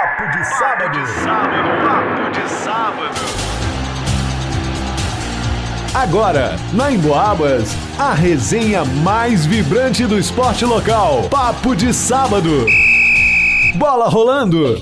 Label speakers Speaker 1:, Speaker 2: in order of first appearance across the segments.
Speaker 1: Papo de sábado.
Speaker 2: Papo de sábado.
Speaker 1: Agora, na Emboabas, a resenha mais vibrante do esporte local. Papo de sábado. Bola rolando.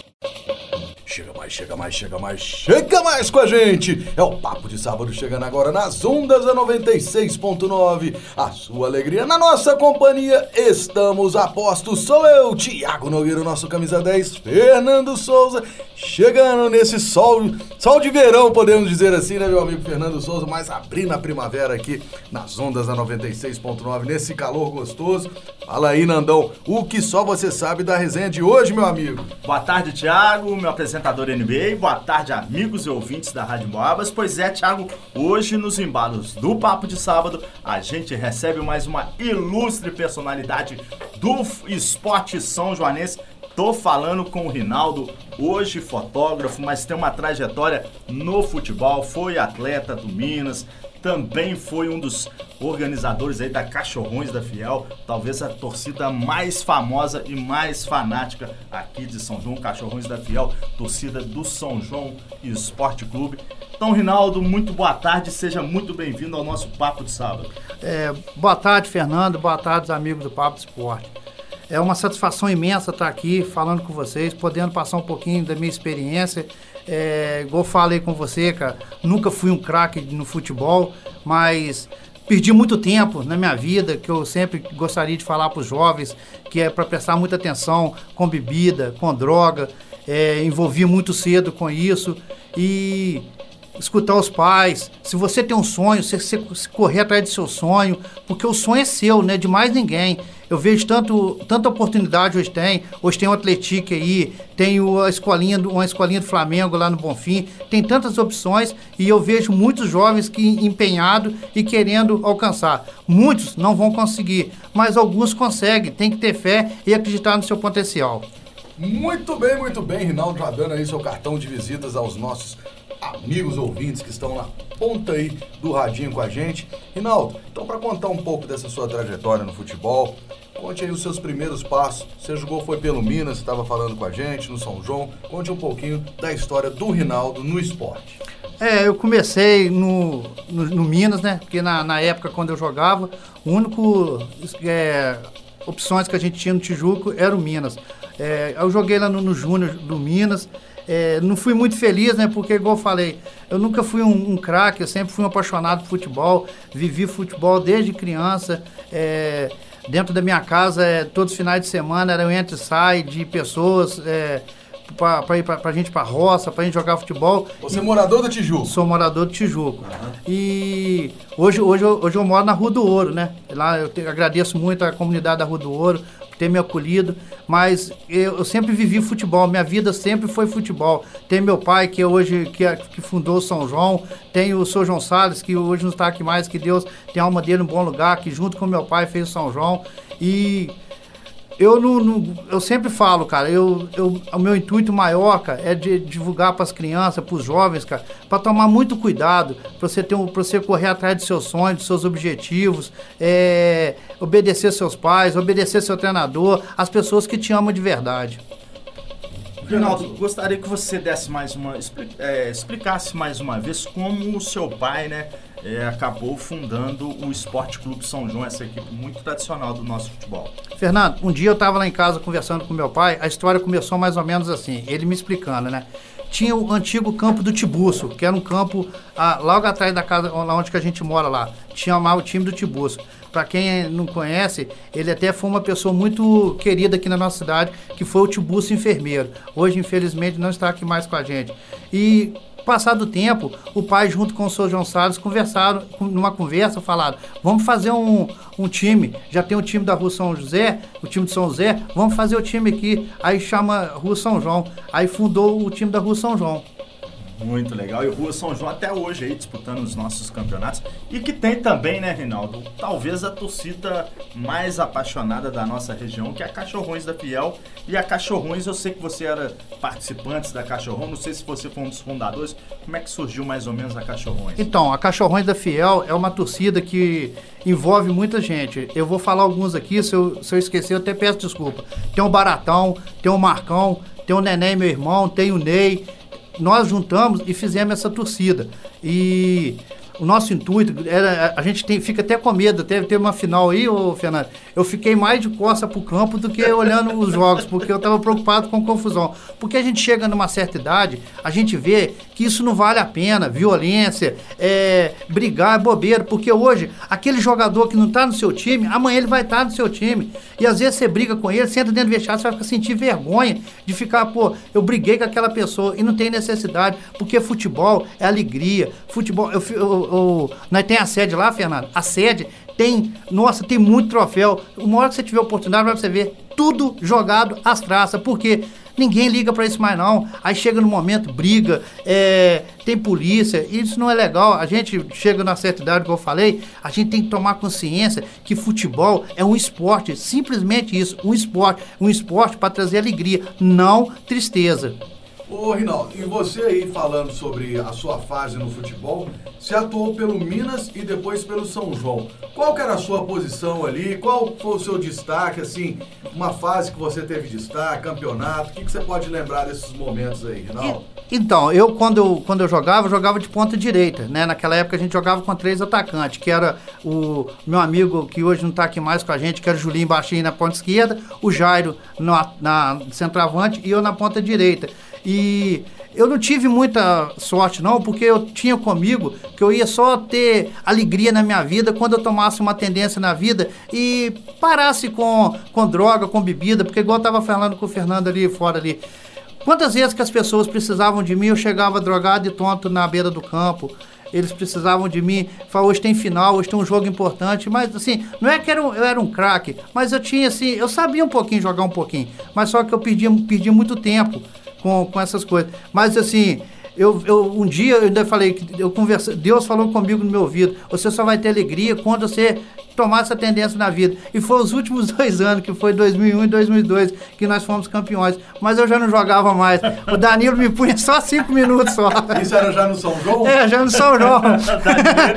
Speaker 3: Chega mais, chega mais, chega mais, chega mais com a gente! É o Papo de Sábado chegando agora nas ondas da 96.9. A sua alegria na nossa companhia. Estamos a postos. Sou eu, Tiago Nogueira, nosso camisa 10, Fernando Souza, chegando nesse sol, sol de verão, podemos dizer assim, né, meu amigo Fernando Souza, mas abrindo a primavera aqui nas ondas da 96.9, nesse calor gostoso. Fala aí, Nandão, o que só você sabe da resenha de hoje, meu amigo?
Speaker 4: Boa tarde, Thiago, meu apresentador NBA. Boa tarde, amigos e ouvintes da Rádio Boabas. Pois é, Thiago, hoje nos embalos do Papo de Sábado, a gente recebe mais uma ilustre personalidade do esporte são joanense. Tô falando com o Rinaldo, hoje fotógrafo, mas tem uma trajetória no futebol, foi atleta do Minas, também foi um dos organizadores aí da Cachorrões da Fiel, talvez a torcida mais famosa e mais fanática aqui de São João, Cachorrões da Fiel, torcida do São João Esporte Clube. Então, Rinaldo, muito boa tarde, seja muito bem-vindo ao nosso Papo de Sábado.
Speaker 5: É, boa tarde, Fernando, boa tarde, amigos do Papo de Esporte. É uma satisfação imensa estar aqui falando com vocês, podendo passar um pouquinho da minha experiência. É, igual falei com você, cara, nunca fui um craque no futebol, mas perdi muito tempo na minha vida, que eu sempre gostaria de falar para os jovens, que é para prestar muita atenção com bebida, com droga, é, envolvi muito cedo com isso e escutar os pais. Se você tem um sonho, você, correr atrás do seu sonho, porque o sonho é seu, não é de mais ninguém. Eu vejo tanto, tanta oportunidade hoje tem. Hoje tem o Atlético aí, tem a escolinha, uma escolinha do Flamengo lá no Bonfim. Tem tantas opções e eu vejo muitos jovens que empenhados e querendo alcançar. Muitos não vão conseguir, mas alguns conseguem. Tem que ter fé e acreditar no seu potencial.
Speaker 3: Muito bem, muito bem, Rinaldo, dando aí seu cartão de visitas aos nossos amigos ouvintes que estão na ponta aí do radinho com a gente. Rinaldo, então para contar um pouco dessa sua trajetória no futebol, conte aí os seus primeiros passos. Você jogou foi pelo Minas, estava falando com a gente no São João. Conte um pouquinho da história do Rinaldo no esporte.
Speaker 5: É, eu comecei no, no, no Minas, né? Porque na, na, época quando eu jogava, o único é, opções que a gente tinha no Tijuco era o Minas. É, eu joguei lá no, no Júnior do Minas. É, não fui muito feliz, né? Porque, igual eu falei, eu nunca fui um, um craque, eu sempre fui um apaixonado por futebol, vivi futebol desde criança. É, dentro da minha casa, é, todos os finais de semana era um entra e sai de pessoas. É, para ir pra, pra gente pra roça, pra gente jogar futebol.
Speaker 3: Você é morador do Tijuco?
Speaker 5: Sou morador do Tijuco. Uhum. E hoje, hoje, hoje eu moro na Rua do Ouro, né? Lá eu te, agradeço muito a comunidade da Rua do Ouro ter me acolhido, mas eu, eu, sempre vivi futebol, minha vida sempre foi futebol. Tem meu pai, que hoje que, que fundou São João, tem o Sr. João Salles, que hoje não está aqui mais, que Deus tem a alma dele em bom lugar, que junto com meu pai fez São João. E eu não, não, eu sempre falo, cara, eu, eu, o meu intuito maior, cara, é de divulgar para as crianças, para os jovens, cara, para tomar muito cuidado, para você ter um, para você correr atrás dos seus sonhos, dos seus objetivos, é, obedecer seus pais, obedecer seu treinador, as pessoas que te amam de verdade.
Speaker 4: Rinaldo, gostaria que você desse mais uma, é, explicasse mais uma vez como o seu pai, né, é, acabou fundando o Esporte Clube São João, essa equipe muito tradicional do nosso futebol.
Speaker 5: Fernando, um dia eu estava lá em casa conversando com meu pai, a história começou mais ou menos assim, ele me explicando, né? Tinha o antigo campo do Tibuço, que era um campo ah, logo atrás da casa onde que a gente mora lá. Tinha lá o time do Tibuço. Para quem não conhece, ele até foi uma pessoa muito querida aqui na nossa cidade, que foi o Tibuço enfermeiro. Hoje, infelizmente, não está aqui mais com a gente. E Passado tempo, o pai, junto com o senhor João Salles, conversaram, numa conversa, falaram: vamos fazer um, um time. Já tem o time da Rua São José, o time de São José, vamos fazer o time aqui. Aí chama Rua São João. Aí fundou o time da Rua São João.
Speaker 4: Muito legal. E o Rua São João até hoje aí disputando os nossos campeonatos. E que tem também, né, Reinaldo? Talvez a torcida mais apaixonada da nossa região, que é a Cachorrões da Fiel. E a Cachorrões, eu sei que você era participante da Cachorrão, não sei se você foi um dos fundadores. Como é que surgiu mais ou menos a Cachorrões?
Speaker 5: Então, a Cachorrões da Fiel é uma torcida que envolve muita gente. Eu vou falar alguns aqui, se eu, se eu esquecer, eu até peço desculpa. Tem o Baratão, tem o Marcão, tem o Neném, meu irmão, tem o Ney. Nós juntamos e fizemos essa torcida. E o nosso intuito era. A gente tem, fica até com medo. Teve, teve uma final aí, ô Fernando. Eu fiquei mais de costa pro campo do que olhando os jogos, porque eu estava preocupado com confusão. Porque a gente chega numa certa idade, a gente vê que isso não vale a pena. Violência, é, brigar, é bobeira. Porque hoje, aquele jogador que não tá no seu time, amanhã ele vai estar tá no seu time. E às vezes você briga com ele, senta dentro do vestiário, você vai sentir vergonha de ficar, pô, eu briguei com aquela pessoa e não tem necessidade. Porque futebol é alegria. Futebol, eu, eu o, nós tem a sede lá, Fernando. A sede tem, nossa, tem muito troféu. Uma hora que você tiver oportunidade, vai você ver tudo jogado às traças. Porque ninguém liga para isso mais não. Aí chega no momento, briga, é, tem polícia. Isso não é legal. A gente chega na certa idade, como eu falei, a gente tem que tomar consciência que futebol é um esporte. Simplesmente isso, um esporte. Um esporte para trazer alegria, não tristeza.
Speaker 3: Ô, Rinaldo, e você aí falando sobre a sua fase no futebol, você atuou pelo Minas e depois pelo São João. Qual que era a sua posição ali? Qual foi o seu destaque, assim, uma fase que você teve destaque, campeonato? O que, que você pode lembrar desses momentos aí, Rinaldo?
Speaker 5: Então, eu quando, eu quando eu jogava, eu jogava de ponta direita, né? Naquela época a gente jogava com três atacantes, que era o meu amigo que hoje não está aqui mais com a gente, que era o Julinho Baixinho na ponta esquerda, o Jairo na, na centroavante e eu na ponta direita. E eu não tive muita sorte, não, porque eu tinha comigo que eu ia só ter alegria na minha vida quando eu tomasse uma tendência na vida e parasse com, com droga, com bebida, porque igual eu estava falando com o Fernando ali fora ali. Quantas vezes que as pessoas precisavam de mim, eu chegava drogado e tonto na beira do campo. Eles precisavam de mim. Falou, hoje tem final, hoje tem um jogo importante. Mas assim, não é que era um, eu era um craque, mas eu tinha assim, eu sabia um pouquinho jogar um pouquinho. Mas só que eu perdia, perdia muito tempo com, com essas coisas. Mas assim, eu, eu, um dia eu ainda falei que eu conversei, Deus falou comigo no meu ouvido, você só vai ter alegria quando você tomar essa tendência na vida. E foi os últimos dois anos, que foi 2001 e 2002, que nós fomos campeões. Mas eu já não jogava mais. O Danilo me punha só cinco minutos só.
Speaker 3: Isso era já no São João?
Speaker 5: É, já no São João.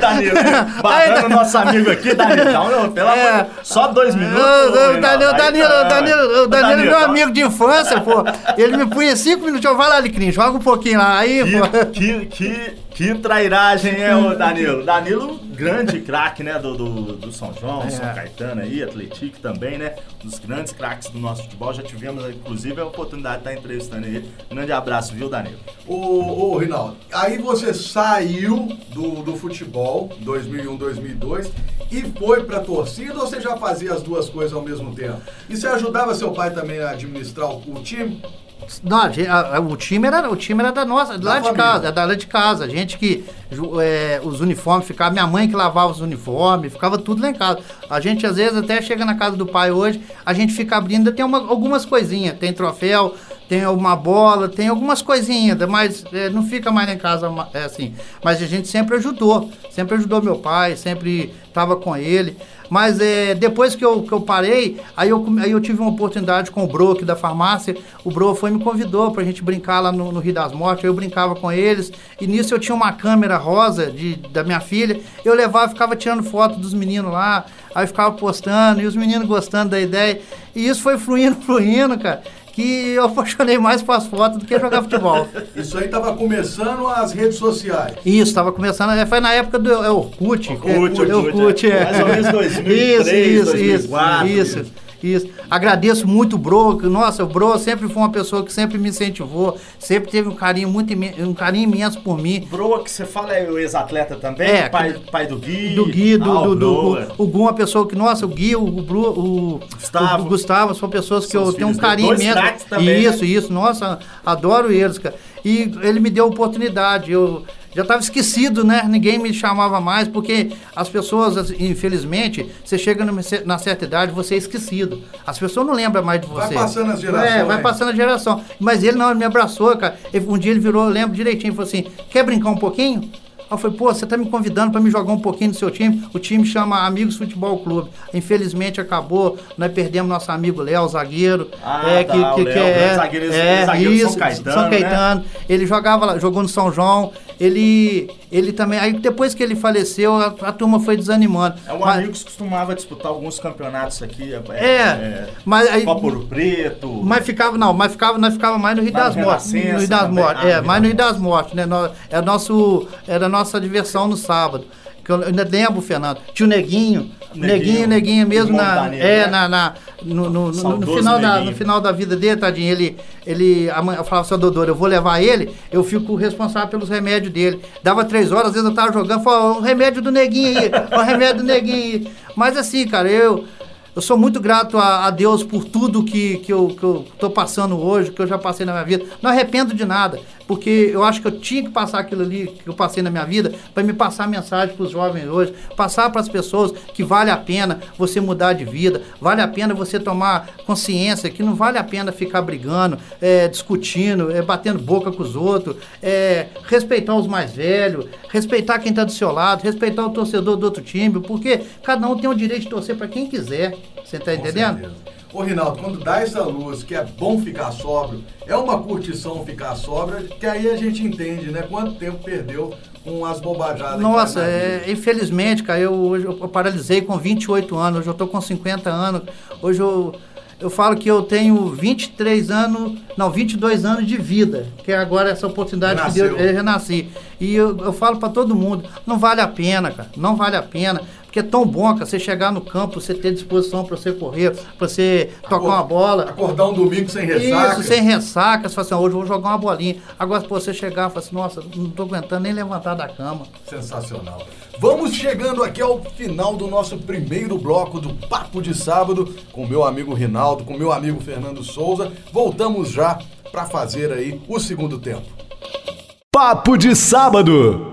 Speaker 4: Danilo, Danilo. Batendo nosso amigo aqui, Danilo. Não, pelo é. amor Só dois minutos.
Speaker 5: O, Danilo, Danilo, tá. Danilo, Danilo, é meu amigo de infância, pô. Ele me punha cinco minutos. Eu, vai lá, Alecrim, joga um pouquinho lá. Aí,
Speaker 4: que, pô. Que, que, que trairagem é o Danilo. Danilo, grande craque, né, do, do, do, São João, é. São Caetano aí, Atlético também, né, um dos grandes craques do nosso futebol. Já tivemos, inclusive, a oportunidade de estar entrevistando ele. Um grande abraço, viu, Danilo?
Speaker 3: Ô, ô Rinaldo, aí você saiu do, do futebol, 2001, 2002, e foi pra torcida ou você já fazia as duas coisas ao mesmo tempo? E você ajudava seu pai também a administrar o, o time?
Speaker 5: Não, a, a, o, time era, o time era da nossa, da lá de casa, da lá de casa. A gente que. É, os uniformes ficavam, minha mãe que lavava os uniformes, ficava tudo lá em casa. A gente às vezes até chega na casa do pai hoje, a gente fica abrindo, tem uma, algumas coisinhas, tem troféu, tem uma bola, tem algumas coisinhas, mas é, não fica mais em casa é assim. Mas a gente sempre ajudou, sempre ajudou meu pai, sempre estava com ele. Mas é, depois que eu, que eu parei, aí eu, aí eu tive uma oportunidade com o Bro aqui da farmácia. O Bro foi me convidou para a gente brincar lá no, no, Rio das Mortes. Eu brincava com eles. E nisso eu tinha uma câmera rosa de, da minha filha. Eu levava ficava tirando foto dos meninos lá. Aí ficava postando e os meninos gostando da ideia. E isso foi fluindo, fluindo, cara que eu apaixonei mais por as fotos do que jogar futebol.
Speaker 3: Isso aí estava começando as redes sociais.
Speaker 5: Isso, estava começando, é, foi na época do é, Orkut.
Speaker 4: Orkut, Orkut, Orkut, é. Mais ou menos 2003, isso, isso, 2004.
Speaker 5: Isso, isso. Isso. Agradeço muito o Bro, que, nossa, o Bro sempre foi uma pessoa que sempre me incentivou, sempre teve um carinho muito um carinho imenso por mim.
Speaker 4: Bro, que você fala é o ex-atleta também? É, pai, pai do Gui.
Speaker 5: Do Gui, do, ah, do, do, o, o Gu, uma pessoa que, nossa, o Gui, o, Bro, o Gustavo, o, Gustavo são pessoas que Seus eu tenho um carinho imenso. Também, isso, né? isso, nossa, adoro eles, cara. E ele me deu oportunidade. Eu já estava esquecido, né? Ninguém me chamava mais, porque as pessoas, infelizmente, você chega na certa idade, você é esquecido. As pessoas não lembram mais de você.
Speaker 3: Vai passando as gerações.
Speaker 5: É, vai passando a geração. Mas ele não, ele me abraçou, cara. Um dia ele virou, eu lembro direitinho, falou assim: quer brincar um pouquinho? Eu falei, pô, você tá me convidando para me jogar um pouquinho do seu time. O time chama Amigos Futebol Clube. Infelizmente acabou, nós perdemos nosso amigo Léo, zagueiro.
Speaker 4: Ah, é, tá, que, que, Léo, que é, zagueiro,
Speaker 5: é,
Speaker 4: zagueiro
Speaker 5: isso,
Speaker 4: São Caetano.
Speaker 5: São Caetano.
Speaker 4: Né?
Speaker 5: Ele jogava lá, jogou no São João. ele, ele também. Aí depois que ele faleceu, a, a turma foi desanimando.
Speaker 4: É um
Speaker 5: Mas-
Speaker 4: amigo que costumava disputar alguns campeonatos aqui.
Speaker 5: É, mas aí-
Speaker 4: Copa Ouro Preto.
Speaker 5: Mas ficava, não, mas ficava, nós ficava mais no Rio das Mortes. No Rio das. Mortes,
Speaker 4: Ah,
Speaker 5: é, mais no
Speaker 4: Rio
Speaker 5: das Mortes, né? Nó- É nosso, era a nossa diversão no sábado. Que eu ainda lembro, Fernando. Tinha o Neguinho.
Speaker 4: Neguinho,
Speaker 5: Neguinho, Neguinho mesmo na, é,
Speaker 4: né?
Speaker 5: na, na- no, no- no- no final da, no final da vida dele, tadinho, ele, ele a mãe- eu falava, seu doutor, eu vou levar ele, eu fico responsável pelos remédios dele. Dava três horas, às vezes eu tava jogando, falava, o remédio do Neguinho aí, o remédio do Neguinho aí. Mas assim, cara, eu, eu sou muito grato a, a Deus por tudo que, que, eu, que eu tô passando hoje, que eu já passei na minha vida. Não arrependo de nada, porque eu acho que eu tinha que passar aquilo ali que eu passei na minha vida para me passar mensagem para os jovens hoje, passar para as pessoas que vale a pena você mudar de vida, vale a pena você tomar consciência que não vale a pena ficar brigando, é, discutindo, é, batendo boca com os outros, é, respeitar os mais velhos, respeitar quem está do seu lado, respeitar o torcedor do outro time, porque cada um tem o direito de torcer para quem quiser. Você está entendendo?
Speaker 3: certeza. Ô, Rinaldo, quando dá essa luz que é bom ficar sóbrio, é uma curtição ficar sóbrio, que aí a gente entende, né? Quanto tempo perdeu com as bobajadas. que
Speaker 5: Nossa, é, infelizmente, cara, eu, hoje eu paralisei com 28 anos, hoje eu tô com 50 anos. Hoje eu, eu falo que eu tenho 23 anos, não, 22 anos de vida, que é agora essa oportunidade que
Speaker 3: Renasceu.
Speaker 5: Deus, eu renasci. E eu, eu falo pra todo mundo, não vale a pena, cara, não vale a pena. Porque é tão bom, cara, você chegar no campo, você ter disposição pra você correr, pra você tocar
Speaker 3: Acor-
Speaker 5: uma bola.
Speaker 3: Acordar um domingo sem ressaca.
Speaker 5: Isso, sem ressaca, você fala assim, "Ah, hoje eu vou jogar uma bolinha. Agora, pô, você chegar e falar assim, nossa, não tô aguentando nem levantar da cama.
Speaker 3: Sensacional. Vamos chegando aqui ao final do nosso primeiro bloco do Papo de Sábado com meu amigo Rinaldo, com meu amigo Fernando Souza. Voltamos já para fazer aí o segundo tempo.
Speaker 1: Papo de sábado.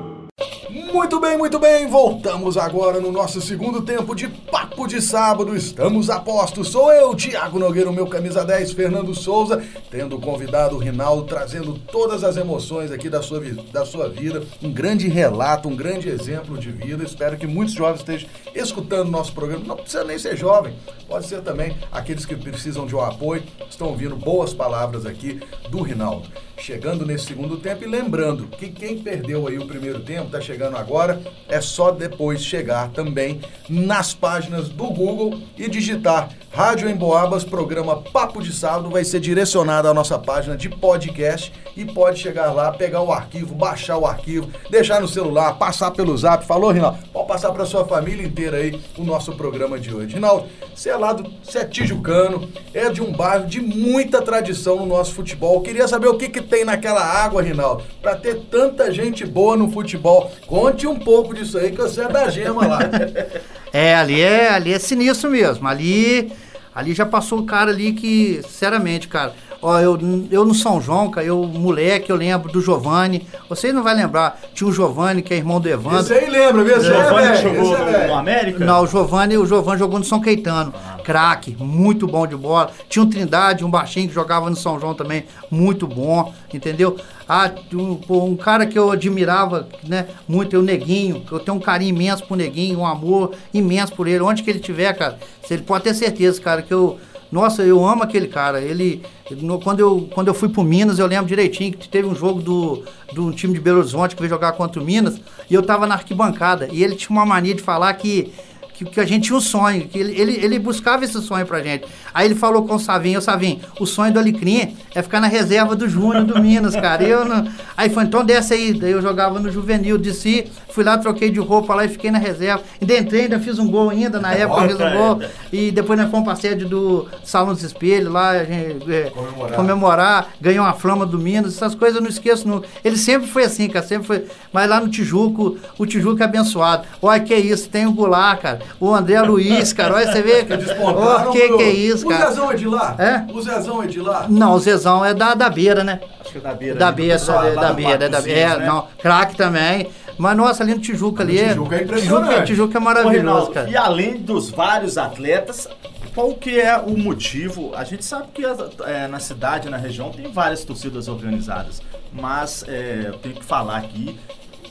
Speaker 3: Muito bem, muito bem. Voltamos agora no nosso segundo tempo de Papo de Sábado. Estamos a postos. Sou eu, Thiago Nogueira, o meu camisa 10, Fernando Souza, tendo convidado o Rinaldo, trazendo todas as emoções aqui da sua, da sua vida. Um grande relato, um grande exemplo de vida. Espero que muitos jovens estejam escutando nosso programa. Não precisa nem ser jovem, pode ser também aqueles que precisam de um apoio. Estão ouvindo boas palavras aqui do Rinaldo. Chegando nesse segundo tempo e lembrando que quem perdeu aí o primeiro tempo, está chegando agora, é só depois chegar também nas páginas do Google e digitar Rádio Emboabas, programa Papo de Sábado, vai ser direcionado à nossa página de podcast e pode chegar lá, pegar o arquivo, baixar o arquivo, deixar no celular, passar pelo zap. Falou, Rinaldo? Pode passar para sua família inteira aí o nosso programa de hoje. Rinaldo, você é lá do você é tijucano, é de um bairro de muita tradição no nosso futebol. Queria saber o que, que tem naquela água, Rinaldo, para ter tanta gente boa no futebol. Conte um pouco disso aí, que você é da gema lá.
Speaker 5: É, ali é, ali é sinistro mesmo. Ali, ali já passou um cara ali que, sinceramente, cara, ó, eu, eu no São João, cara, eu, moleque, eu lembro do Giovanni. Vocês não vai lembrar, tinha o Giovanni, que é irmão do Evandro.
Speaker 3: Esse aí lembra, aí é
Speaker 4: Giovanni
Speaker 3: velho,
Speaker 4: jogou
Speaker 3: é
Speaker 4: no, no América?
Speaker 5: Não, o Giovanni, o Giovanni jogou no São Caetano. Craque, muito bom de bola. Tinha um Trindade, um baixinho que jogava no São João também, muito bom, entendeu? Ah, um, um cara que eu admirava, né, muito, é o Neguinho. que Eu tenho um carinho imenso pro Neguinho, um amor imenso por ele. Onde que ele tiver, cara, você pode ter certeza, cara, que eu nossa, eu amo aquele cara. Ele, no- quando, eu, quando eu fui pro Minas, eu lembro direitinho que teve um jogo do, do time de Belo Horizonte que veio jogar contra o Minas e eu tava na arquibancada. E ele tinha uma mania de falar que, que, que a gente tinha um sonho, que ele, ele, ele buscava esse sonho pra gente. Aí ele falou com o Savinho, ô Savinho, o sonho do Alecrim é ficar na reserva do Júnior do Minas, cara. Eu não... Aí foi, então desce aí. Daí eu jogava no juvenil, desci, fui lá, troquei de roupa lá e fiquei na reserva. Ainda entrei, ainda fiz um gol ainda, na época eu fiz um gol. E depois nós fomos pra sede do Salão dos Espelhos lá, a gente, é,
Speaker 3: Comemorar.
Speaker 5: comemorar, ganhou uma flama do Minas, essas coisas eu não esqueço. Não. Ele sempre foi assim, cara, sempre foi. Mas lá no Tijuco, o Tijuco é abençoado. Olha que isso, tem o Goulart, cara, o André Luiz, cara, olha, você vê, Ó, que
Speaker 3: pro-
Speaker 5: que é isso,
Speaker 3: O
Speaker 5: cara.
Speaker 3: Zezão é de lá?
Speaker 5: É?
Speaker 3: O Zezão é de lá?
Speaker 5: Não, o Zezão é da, da beira, né?
Speaker 4: Acho que é da beira.
Speaker 5: Da
Speaker 4: do
Speaker 5: beira, da,
Speaker 4: lá
Speaker 5: da beira, é da beira. É,
Speaker 4: né?
Speaker 5: não, craque também. Mas nossa, ali no Tijuca ali.
Speaker 3: Tijuca é impressionante.
Speaker 5: Tijuca, Tijuca é
Speaker 4: Ô,
Speaker 5: maravilhoso,
Speaker 4: Reinaldo,
Speaker 5: cara.
Speaker 4: E além dos vários atletas, qual que é o motivo? A gente sabe que é, na cidade, na região, tem várias torcidas organizadas. Mas é, eu tenho que falar aqui,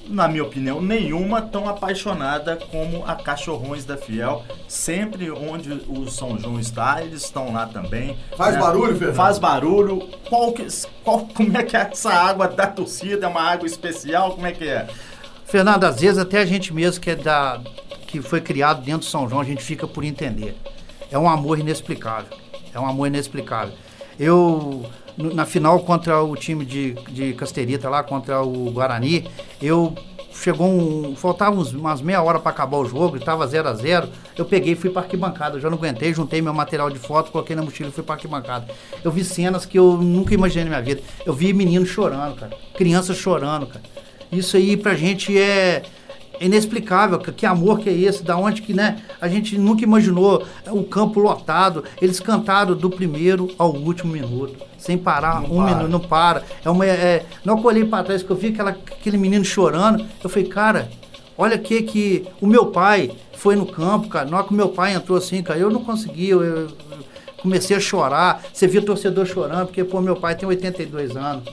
Speaker 4: na minha opinião, nenhuma tão apaixonada como a Cachorrões da Fiel. Sempre onde o São João está, eles estão lá também.
Speaker 3: Faz
Speaker 4: né?
Speaker 3: barulho, Fernando?
Speaker 4: Faz barulho. Qual que, qual, como é que é essa água da torcida? É uma água especial? Como é que é?
Speaker 5: Fernando, às vezes até a gente mesmo que é da que foi criado dentro do São João, a gente fica por entender. É um amor inexplicável. É um amor inexplicável. Eu na final contra o time de, de Casterita lá contra o Guarani, eu chegou um, faltava uns, umas meia hora para acabar o jogo, e tava 0 a 0 Eu peguei e fui para arquibancada. Já não aguentei, juntei meu material de foto, coloquei na mochila e fui para arquibancada. Eu vi cenas que eu nunca imaginei na minha vida. Eu vi meninos chorando, cara. Crianças chorando, cara. Isso aí pra gente é inexplicável, que, que amor que é esse, da onde que, né, a gente nunca imaginou o campo lotado, eles cantaram do primeiro ao último minuto, sem parar,
Speaker 3: Não
Speaker 5: um
Speaker 3: para.
Speaker 5: minuto, não para, é uma, é, eu olhei para trás, que eu vi aquela, aquele menino chorando, eu falei, cara, olha que que o meu pai foi no campo, cara, na hora que o meu pai entrou assim, cara, eu não consegui, eu, eu comecei a chorar, você via o torcedor chorando, porque, pô, meu pai tem 82 anos,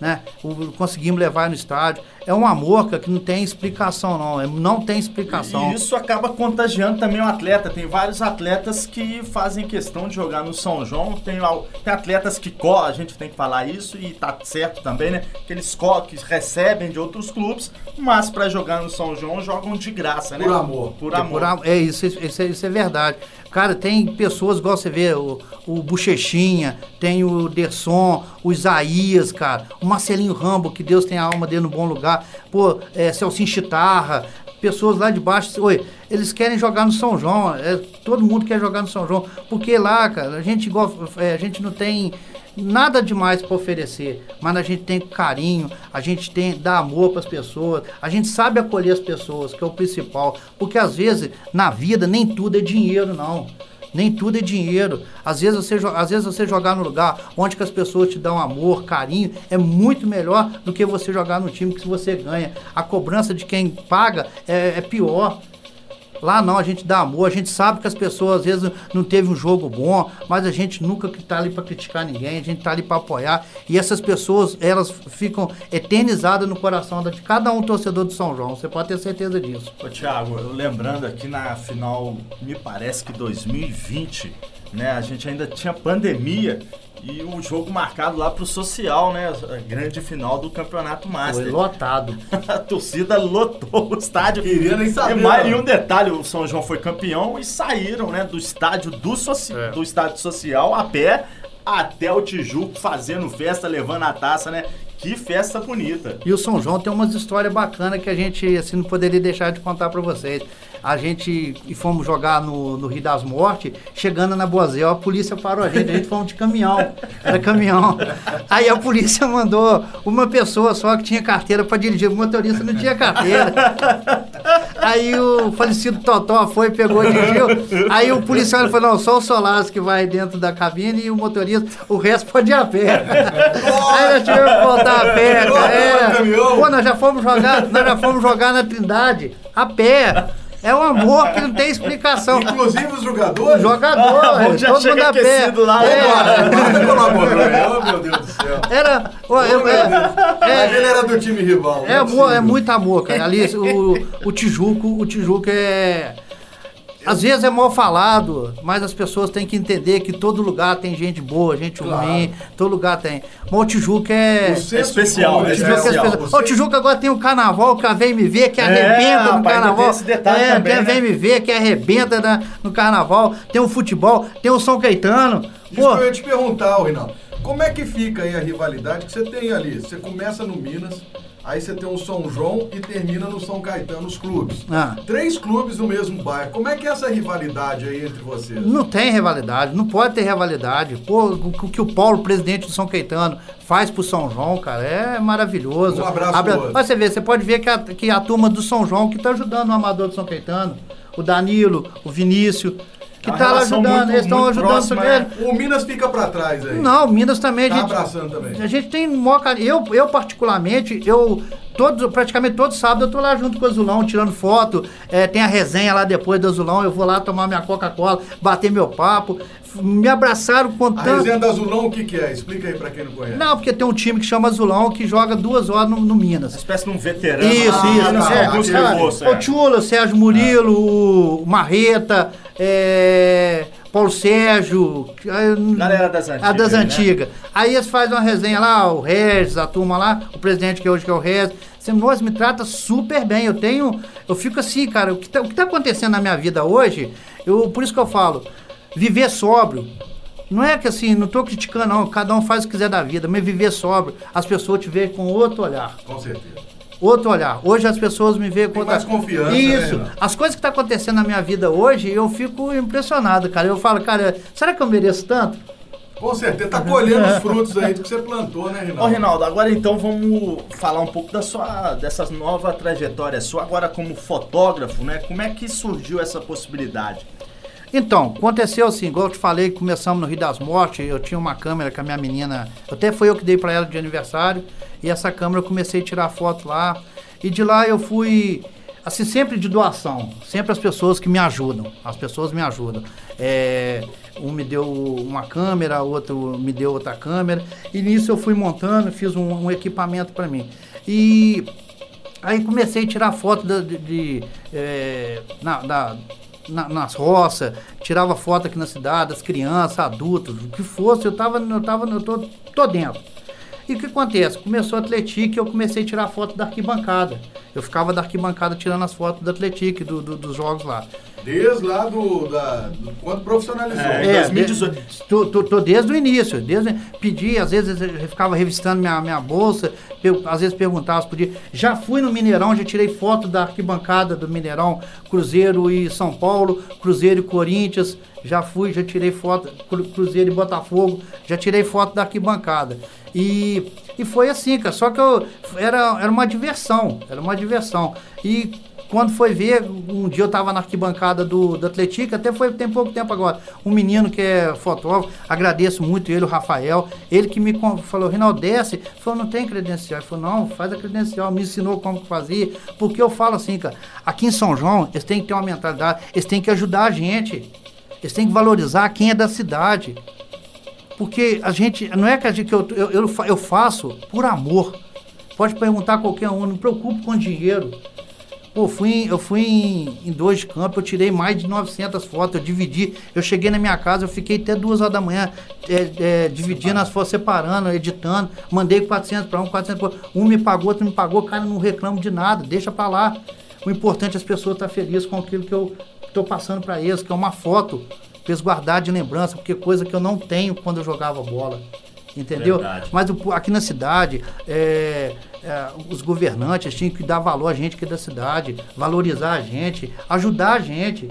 Speaker 5: né? O- conseguimos levar no estádio. É um amor cara, que não tem explicação, não. É- não tem explicação.
Speaker 4: E isso acaba contagiando também o atleta. Tem vários atletas que fazem questão de jogar no São João. Tem, tem atletas que co a gente tem que falar isso e tá certo também, né? Que eles que recebem de outros clubes, mas para jogar no São João jogam de graça, né?
Speaker 3: Por amor.
Speaker 4: Por
Speaker 5: É,
Speaker 4: amor.
Speaker 5: por am- é isso, isso, é- isso é verdade. Cara, tem pessoas, igual você vê, o, o Bochechinha, tem o Derson, o Isaías, cara, o Marcelinho Rambo, que Deus tem a alma dele no bom lugar, pô, é, Celcinho Chitarra, pessoas lá de baixo, oi, eles querem jogar no São João, é, todo mundo quer jogar no São João, porque lá, cara, a gente, igual, é, a gente não tem nada demais para oferecer, mas a gente tem carinho, a gente tem dá amor para as pessoas, a gente sabe acolher as pessoas, que é o principal, porque às vezes na vida nem tudo é dinheiro não. Nem tudo é dinheiro. Às vezes, você, às vezes você jogar no lugar onde que as pessoas te dão amor, carinho, é muito melhor do que você jogar no time que você ganha. A cobrança de quem paga é, é pior. Lá não, a gente dá amor, a gente sabe que as pessoas às vezes não teve um jogo bom, mas a gente nunca que tá ali para criticar ninguém, a gente tá ali para apoiar. E essas pessoas, elas ficam eternizadas no coração de cada um torcedor do São João, você pode ter certeza disso.
Speaker 4: Ô, Thiago, lembrando aqui na final, me parece que 2020, né? A gente ainda tinha pandemia e o jogo marcado lá pro social, né? A grande final do Campeonato
Speaker 5: Foi
Speaker 4: Master.
Speaker 5: lotado.
Speaker 4: A torcida lotou o estádio.
Speaker 3: Queria nem saber,
Speaker 4: E, mais, e um detalhe, o São João foi campeão e saíram, né, do estádio do, soci-
Speaker 5: É.
Speaker 4: do estádio social a pé até o Tijuco fazendo festa, levando a taça, né? Que festa bonita.
Speaker 5: E o São João tem umas histórias bacanas que a gente assim não poderia deixar de contar para vocês. A gente e fomos jogar no, no Rio das Mortes, chegando na Boazel, a polícia parou a gente, a gente fomos de caminhão, era caminhão. Aí a polícia mandou uma pessoa só que tinha carteira para dirigir, o motorista não tinha carteira. Aí o falecido Totó foi, pegou dirigiu. Aí o policial falou, não, só o Solares que vai dentro da cabine e o motorista, o resto pode ir a pé. Aí nós tivemos que voltar a pé. É. Pô, nós já fomos jogar, nós já fomos jogar na Trindade, a pé. É um amor que não tem explicação.
Speaker 3: Inclusive os jogadores.
Speaker 5: Jogador,
Speaker 4: Ah,
Speaker 5: todo mundo a pé.
Speaker 4: lá, né,
Speaker 5: É,
Speaker 3: Guarda colaborou, né? Oh, meu Deus do céu.
Speaker 5: era. ó,
Speaker 3: Oh,
Speaker 5: eu-
Speaker 3: meu
Speaker 5: é-
Speaker 3: Deus. Mas ele era do time rival.
Speaker 5: É,
Speaker 3: não
Speaker 5: amor, é muito amor, cara. Ali, o, o Tijuco, o Tijuco é. Às vezes é mal falado, mas as pessoas têm que entender que todo lugar tem gente boa, gente
Speaker 3: Claro.
Speaker 5: ruim, todo lugar tem. Mas o Tijuco é.
Speaker 3: O senso de
Speaker 4: especial,
Speaker 3: comunidade,
Speaker 5: O Tijuco é
Speaker 4: especial.
Speaker 5: especial.
Speaker 3: o
Speaker 5: Tijuco agora tem o carnaval que a vem me ver, que
Speaker 4: É,
Speaker 5: arrebenta no
Speaker 4: rapaz, ainda
Speaker 5: carnaval.
Speaker 4: tem esse detalhe
Speaker 5: é,
Speaker 4: também,
Speaker 5: tem a
Speaker 4: né?
Speaker 5: vem me ver, que arrebenta na- no carnaval. Tem o futebol, tem o São Caetano.
Speaker 3: Isso
Speaker 5: Pô,
Speaker 3: que eu ia te perguntar, Rinaldo. Como é que fica aí a rivalidade que você tem ali? Você começa no Minas, aí você tem o São João e termina no São Caetano, os clubes.
Speaker 5: Ah.
Speaker 3: Três clubes no mesmo bairro. Como é que é essa rivalidade aí entre vocês?
Speaker 5: Não tem rivalidade, não pode ter rivalidade. Pô, o que o Paulo, presidente do São Caetano, faz pro São João, cara, é maravilhoso.
Speaker 3: Um abraço
Speaker 5: Abra-. Mas você vê, você pode ver que a, que a turma do São João que tá ajudando o amador do São Caetano, o Danilo, o Vinícius, que
Speaker 4: É
Speaker 5: tá
Speaker 4: relação
Speaker 5: ajudando,
Speaker 4: muito-
Speaker 5: eles estão ajudando
Speaker 4: próxima,
Speaker 5: também.
Speaker 4: é.
Speaker 3: O Minas fica pra trás aí.
Speaker 5: Não, o Minas também, a
Speaker 3: Tá
Speaker 5: gente,
Speaker 3: abraçando também.
Speaker 5: a gente tem maior carinho. Eu, eu particularmente, eu todos, praticamente todo sábado eu tô lá junto com o Azulão, tirando foto. É, tem a resenha lá depois do Azulão, eu vou lá tomar minha Coca-Cola, bater meu papo. me abraçaram com
Speaker 3: A
Speaker 5: tanto.
Speaker 3: resenha da Azulão, o que, que é? Explica aí pra quem não conhece.
Speaker 5: Não, porque tem um time que chama Azulão que joga duas horas no, no Minas.
Speaker 4: Uma espécie de um veterano.
Speaker 5: Isso,
Speaker 4: Ah,
Speaker 5: isso.
Speaker 4: não,
Speaker 5: é,
Speaker 4: alguns
Speaker 5: é,
Speaker 4: reforços,
Speaker 5: o
Speaker 4: é.
Speaker 5: Tchula, o Sérgio Murilo, o Marreta, é, Paulo Sérgio.
Speaker 4: Galera das antigas,
Speaker 5: A das
Speaker 4: né?
Speaker 5: antigas. Aí eles fazem uma resenha lá, o Regis, a turma lá, o presidente que hoje que é o Regis. Você, nós me trata super bem. Eu tenho. Eu fico assim, cara, o que, tá, o que tá acontecendo na minha vida hoje, eu, por isso que eu falo, viver sóbrio. Não é que assim, não tô criticando, não. Cada um faz o que quiser da vida, mas viver sóbrio, as pessoas te veem com outro olhar
Speaker 3: Com certeza.
Speaker 5: Outro olhar. Hoje as pessoas me veem com outra...
Speaker 3: mais confiança, né,
Speaker 5: Isso.
Speaker 3: Renato?
Speaker 5: As coisas que estão acontecendo na minha vida hoje, eu fico impressionado, cara. Eu falo, cara, será que eu mereço tanto?
Speaker 3: Com certeza. Tá colhendo os frutos aí do que você plantou, né, Rinaldo?
Speaker 4: Ô, Rinaldo, agora então vamos falar um pouco da sua, dessa nova trajetória sua, agora como fotógrafo, né? Como é que surgiu essa possibilidade?
Speaker 5: Então, aconteceu assim, igual eu te falei, começamos no Rio das Mortes, eu tinha uma câmera que a minha menina, até foi eu que dei pra ela de aniversário, e essa câmera eu comecei a tirar foto lá, e de lá eu fui, assim, sempre de doação, sempre as pessoas que me ajudam, as pessoas me ajudam. É, um me deu uma câmera, outro me deu outra câmera, e nisso eu fui montando, fiz um, um equipamento para mim. E Aí comecei a tirar foto de, de, eh, na- da- na- nas roças, tirava foto aqui na cidade, das crianças, adultos, o que fosse, eu tava, eu tava, eu tô, tô dentro. E o que acontece? Começou a Atletique e eu comecei a tirar foto da arquibancada. Eu ficava da arquibancada tirando as fotos da Atletique, do, do- dos jogos lá.
Speaker 3: Desde lá do, da, do quando profissionalizou.
Speaker 4: É,
Speaker 5: É,
Speaker 4: 2018.
Speaker 5: de- Tô, tô- tô desde o início. Desde, pedi, às vezes eu ficava revistando minha, minha bolsa, eu, às vezes perguntava se podia. Já fui no Mineirão, já tirei foto da arquibancada do Mineirão, Cruzeiro e São Paulo, Cruzeiro e Corinthians. Já fui, já tirei foto, Cru- Cruzeiro e Botafogo, já tirei foto da arquibancada. E, e foi assim, cara. Só que eu, era, era uma diversão, era uma diversão. E quando foi ver, um dia eu tava na arquibancada do, do Atlético, até foi tem pouco tempo agora. Um menino que é fotógrafo, agradeço muito ele, o Rafael. Ele que me falou, Rinaldo, desce. Falou, não tem credencial. Ele falou, não, faz a credencial. Me ensinou como fazia. Porque eu falo assim, cara, aqui em São João, eles têm que ter uma mentalidade, eles têm que ajudar a gente. Eles têm que valorizar quem é da cidade. Porque a gente, não é que, a gente, que eu, eu, eu faço por amor. Pode perguntar a qualquer um, não me preocupo com dinheiro. Pô, fui, eu fui em, em dois de campo, eu tirei mais de 900 fotos, eu dividi. Eu cheguei na minha casa, eu fiquei até duas horas da manhã é, é, dividindo as fotos, separando, editando. Mandei 400 para um, 400 para Um me pagou, outro me pagou. Cara, não reclamo de nada, deixa para lá. O importante é as pessoas estar felizes com aquilo que eu estou passando para eles, que é uma foto, para eles guardar de lembrança, porque coisa que eu não tenho quando eu jogava bola. Entendeu?
Speaker 4: Verdade.
Speaker 5: Mas o- aqui na cidade, é, é, os governantes tinham que dar valor a gente que é da cidade, valorizar a gente, ajudar a gente.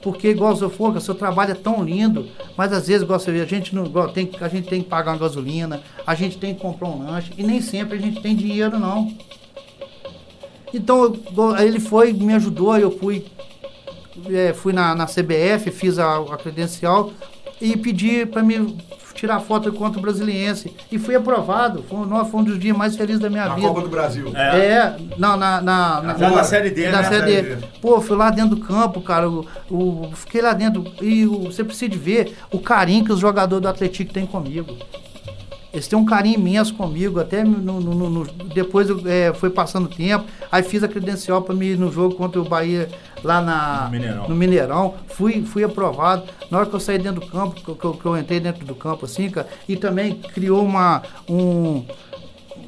Speaker 5: Porque, igual falou, seu trabalho é tão lindo, mas às vezes, igual você vê, a gente, não, igual, tem, a gente tem que pagar uma gasolina, a gente tem que comprar um lanche, e nem sempre a gente tem dinheiro, não. Então, ele foi, me ajudou, eu fui, é, fui na, na CBF, fiz a, a credencial e pedi para me tirar foto contra o Brasiliense. E fui aprovado. Foi, nossa, foi um dos dias mais felizes da minha
Speaker 3: Na
Speaker 5: vida.
Speaker 3: Copa do Brasil.
Speaker 4: É.
Speaker 5: É, não, na, na, na,
Speaker 4: Já na Série D,
Speaker 5: na
Speaker 4: né?
Speaker 5: Série
Speaker 3: Série
Speaker 5: D.
Speaker 3: D.
Speaker 5: Pô, fui lá dentro do campo, cara. O, o- fiquei lá dentro. E o- você precisa de ver o carinho que os jogadores do Atlético têm comigo. Eles têm um carinho imenso comigo, até no, no- no- depois é, foi passando o tempo, aí fiz a credencial para mim ir no jogo contra o Bahia lá na,
Speaker 4: No Mineirão.
Speaker 5: no Mineirão. Fui, fui aprovado. Na hora que eu saí dentro do campo, que, eu- que que eu entrei dentro do campo assim, cara, e também criou uma, um,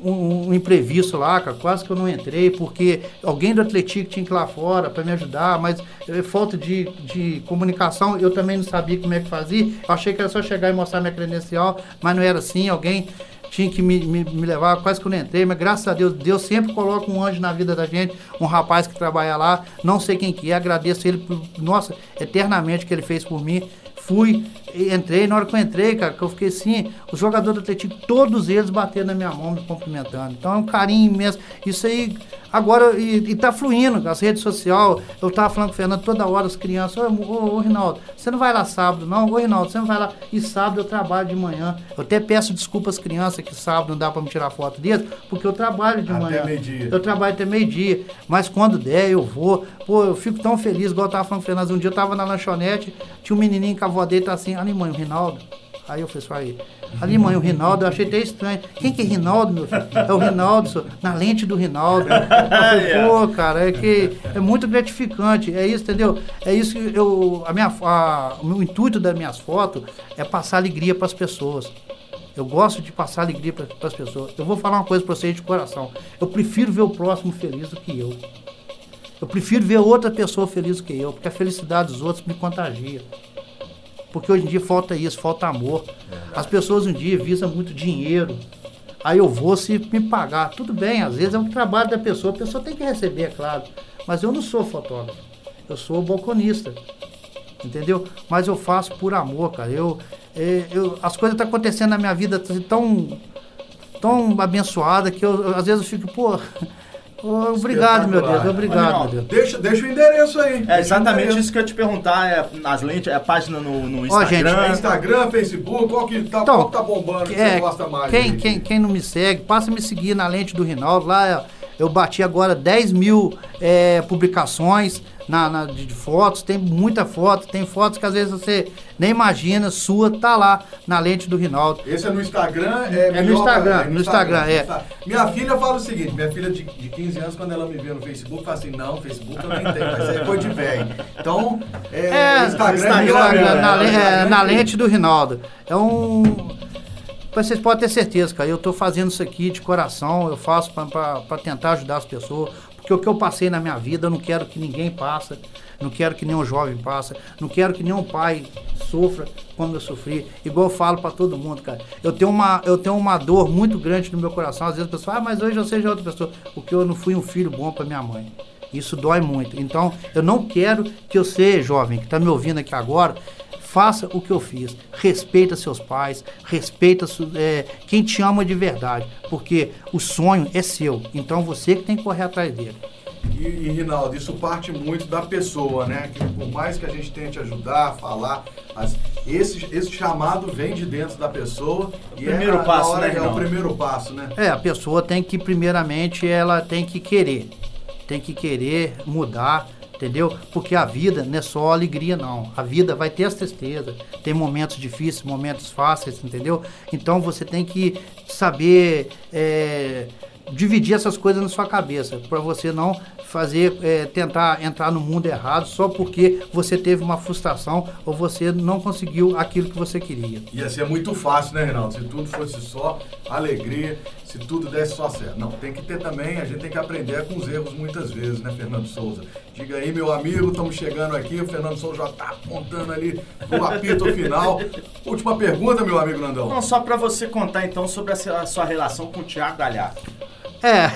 Speaker 5: um, um imprevisto lá, cara, quase que eu não entrei, porque alguém do Atlético tinha que ir lá fora para me ajudar, mas eh, falta de, de comunicação, eu também não sabia como é que fazia. Eu achei que era só chegar e mostrar minha credencial, mas não era assim, alguém tinha que me, me, me levar, quase que eu não entrei, mas graças a Deus, Deus sempre coloca um anjo na vida da gente, um rapaz que trabalha lá, não sei quem que é, agradeço ele, por, nossa, eternamente que ele fez por mim. Fui, entrei, na hora que eu entrei, cara, que eu fiquei assim, os jogadores do Atlético, todos eles bateram na minha mão me cumprimentando. Então é um carinho imenso. Isso aí, Agora, e, e tá fluindo, as redes sociais, eu tava falando com o Fernando toda hora, as crianças, ô, ô, ô Rinaldo, você não vai lá sábado, não? Ô Rinaldo, você não vai lá. E sábado eu trabalho de manhã. Eu até peço desculpa às crianças que sábado não dá para me tirar foto deles, porque eu trabalho de
Speaker 3: Até
Speaker 5: manhã.
Speaker 3: meio-dia.
Speaker 5: Eu trabalho até meio-dia. Mas quando der, eu vou. Pô, eu fico tão feliz, igual eu tava falando com o Fernando. Um dia eu tava na lanchonete, tinha um menininho com a avó dele, tá assim, ali, mãe, o Rinaldo. Aí eu falei assim, aí, ali, mãe, o Rinaldo, eu achei até estranho. Quem que é Rinaldo, meu filho? É o Rinaldo, senhor, na lente do Rinaldo. Eu falei, pô, cara, é que é muito gratificante, é isso, entendeu? É isso que eu, a minha, a, o meu intuito das minhas fotos é passar alegria para as pessoas. Eu gosto de passar alegria para as pessoas. Eu vou falar uma coisa para vocês de coração. Eu prefiro ver o próximo feliz do que eu. Eu prefiro ver outra pessoa feliz do que eu, porque a felicidade dos outros me contagia. Porque hoje em dia falta isso, falta amor. As pessoas um dia visam muito dinheiro. Aí eu vou se me pagar. Tudo bem, às vezes é um trabalho da pessoa, a pessoa tem que receber, é claro. Mas eu não sou fotógrafo. Eu sou balconista. Entendeu? Mas eu faço por amor, cara. Eu, é, eu, as coisas estão acontecendo na minha vida assim, tão, tão abençoada que eu, eu, às vezes eu fico, pô. Ô, Obrigado, meu Deus. Obrigado,
Speaker 4: Não,
Speaker 5: meu Deus.
Speaker 3: Deixa, deixa o endereço aí.
Speaker 4: É exatamente isso que eu ia te perguntar. É, nas lentes, é a página no, no
Speaker 5: Ó, gente,
Speaker 4: Instagram.
Speaker 3: É Instagram, Facebook, qual que tá,
Speaker 5: Então,
Speaker 3: qual que tá bombando que
Speaker 5: É,
Speaker 3: você gosta mais?
Speaker 5: Quem,
Speaker 3: aí?
Speaker 5: quem, quem não me segue, passa a me seguir na lente do Rinaldo. Lá eu bati agora 10 mil é, publicações na, na- de, fotos. Tem muita foto. Tem fotos que às vezes você nem imagina, sua, tá lá na lente do Rinaldo.
Speaker 3: Esse é no Instagram? É,
Speaker 5: É no Instagram, no Instagram, é.
Speaker 3: Insta- Minha filha fala o seguinte, minha filha de, de 15 anos, quando ela me vê no Facebook, fala assim, não, Facebook eu nem tenho, mas é coisa de velho. Então, é,
Speaker 5: É,
Speaker 3: Instagram,
Speaker 4: Instagram,
Speaker 5: Instagram,
Speaker 3: né?
Speaker 5: na, é,
Speaker 3: Instagram
Speaker 5: na lente do Rinaldo. É um. Vocês podem ter certeza, cara. Eu tô fazendo isso aqui de coração, eu faço para tentar ajudar as pessoas. Porque o que eu passei na minha vida, eu não quero que ninguém passe, não quero que nenhum jovem passe, não quero que nenhum pai sofra como eu sofri. Igual eu falo para todo mundo, cara. Eu tenho, uma, eu tenho uma dor muito grande no meu coração. Às vezes a pessoa, ah, mas hoje eu seja outra pessoa. Porque eu não fui um filho bom para minha mãe. Isso dói muito. Então, eu não quero que você, jovem, que está me ouvindo aqui agora, faça o que eu fiz. Respeita seus pais, respeita é, quem te ama de verdade. Porque o sonho é seu. Então, você que tem que correr atrás dele.
Speaker 3: E, e, Rinaldo, isso parte muito da pessoa, né? Que por mais que a gente tente ajudar, falar, as- esse, esse chamado vem de dentro da pessoa. E
Speaker 4: Primeiro
Speaker 3: é, a-
Speaker 4: passo,
Speaker 3: hora
Speaker 4: né,
Speaker 3: que É o primeiro passo, né?
Speaker 5: É, a pessoa tem que, primeiramente, ela tem que querer. Tem que querer mudar, entendeu? Porque a vida não é só alegria, não. A vida vai ter as tristezas, tem momentos difíceis, momentos fáceis, entendeu? Então você tem que saber é, dividir essas coisas na sua cabeça, para você não fazer, é, tentar entrar no mundo errado só porque você teve uma frustração ou você não conseguiu aquilo que você queria.
Speaker 3: Ia ser muito fácil, né, Reinaldo? Se tudo fosse só alegria, se tudo desse só certo. Não, tem que ter também, a gente tem que aprender com os erros muitas vezes, né, Fernando Souza? Diga aí, meu amigo, estamos chegando aqui, o Fernando Souza já está apontando ali o apito final. Última pergunta, meu amigo Nandão.
Speaker 4: Não, só pra você contar então sobre a sua relação com o Thiago Galhardo.
Speaker 5: É,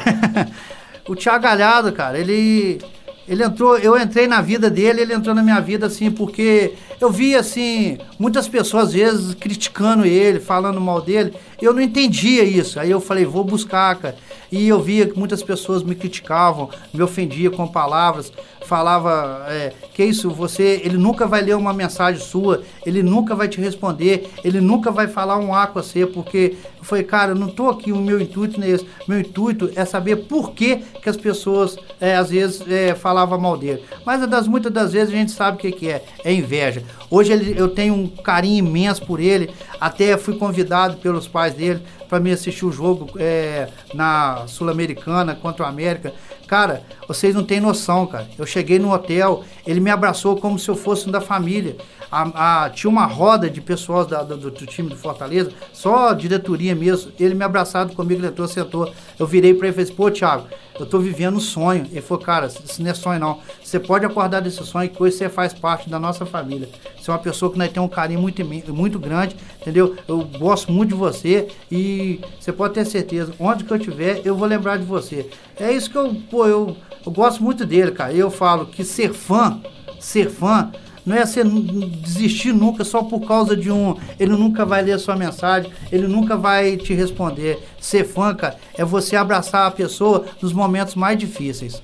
Speaker 5: o Thiago Galhardo, cara, ele, ele entrou, eu entrei na vida dele, ele entrou na minha vida assim, porque eu vi assim, muitas pessoas às vezes criticando ele, falando mal dele, eu não entendia isso. Aí eu falei, vou buscar, cara. E eu via que muitas pessoas me criticavam, me ofendiam com palavras, falava é, que isso, você, ele nunca vai ler uma mensagem sua, ele nunca vai te responder, ele nunca vai falar um A com você, porque falei, cara, eu não tô aqui, o meu intuito não é. Meu intuito é saber por que, que as pessoas é, às vezes é, falavam mal dele. Mas das, muitas das vezes a gente sabe o que, que é, é inveja. Hoje ele, eu tenho um carinho imenso por ele, até fui convidado pelos pais dele para me assistir o jogo é, na Sul-Americana contra o América. Cara, vocês não têm noção, cara. Eu cheguei no hotel, ele me abraçou como se eu fosse um da família. A- a- tinha uma roda de pessoas da- do, do time do Fortaleza, só diretoria mesmo. Ele me abraçado comigo, entrou, sentou. Eu virei para ele e falei: assim, pô, Thiago, eu tô vivendo um sonho. Ele falou: cara, isso não é sonho não. Você pode acordar desse sonho que hoje você faz parte da nossa família. Você é uma pessoa que nós temos um carinho muito, muito grande, entendeu? Eu gosto muito de você e você pode ter certeza, onde que eu estiver, eu vou lembrar de você. É isso que eu, pô, eu, eu gosto muito dele, cara. Eu falo que ser fã, ser fã, Não é você n- desistir nunca só por causa de um. Ele nunca vai ler a sua mensagem, ele nunca vai te responder. Ser fã, cara, é você abraçar a pessoa nos momentos mais difíceis.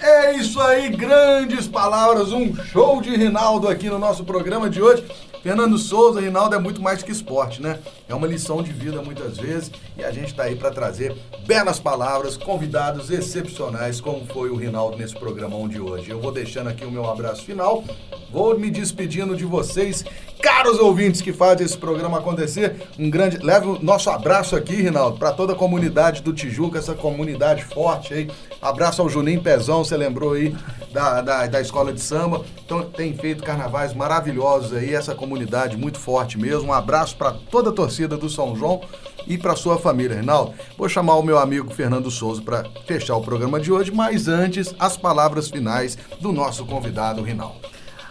Speaker 3: É isso aí, grandes palavras, um show de Rinaldo aqui no nosso programa de hoje. Fernando Souza, Rinaldo é muito mais que esporte, né? É uma lição de vida muitas vezes e a gente tá aí para trazer belas palavras, convidados excepcionais, como foi o Rinaldo nesse programão de hoje. Eu vou deixando aqui o meu abraço final, vou me despedindo de vocês, caros ouvintes que fazem esse programa acontecer. Um grande, leve o nosso abraço aqui, Rinaldo, para toda a comunidade do Tijuca, essa comunidade forte aí. Abraço ao Juninho Pezão, você lembrou aí da, da, da escola de samba. Então tem feito carnavais maravilhosos aí, essa comunidade muito forte mesmo. Um abraço para toda a torcida do São João e para sua família, Rinaldo. Vou chamar o meu amigo Fernando Souza para fechar o programa de hoje, mas antes as palavras finais do nosso convidado, Rinaldo.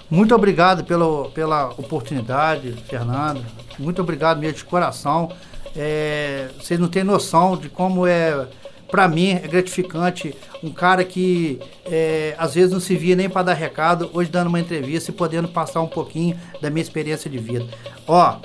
Speaker 5: Muito obrigado pela, pela oportunidade, Fernando. Muito obrigado mesmo de coração. É, vocês não têm noção de como é, para mim, é gratificante um cara que é, às vezes não se via nem para dar recado, hoje dando uma entrevista e podendo passar um pouquinho da minha experiência de vida. Ó,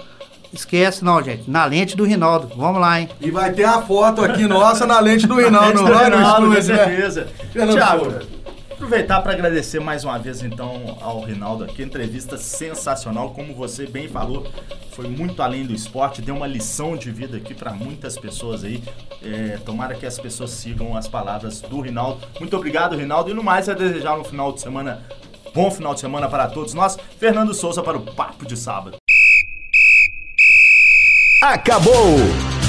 Speaker 5: esquece não, gente. Na lente do Rinaldo. Vamos lá, hein?
Speaker 3: E vai ter a foto aqui nossa na lente do Rinaldo, não vai no
Speaker 4: Rinaldo, com
Speaker 3: né?
Speaker 4: certeza. Tiago. Aproveitar para agradecer mais uma vez então ao Rinaldo aqui, entrevista sensacional, como você bem falou, foi muito além do esporte, deu uma lição de vida aqui para muitas pessoas aí. É, tomara que as pessoas sigam as palavras do Rinaldo. Muito obrigado, Rinaldo, e no mais é desejar um final de semana bom final de semana para todos nós. Fernando Souza para o Papo de Sábado.
Speaker 1: Acabou!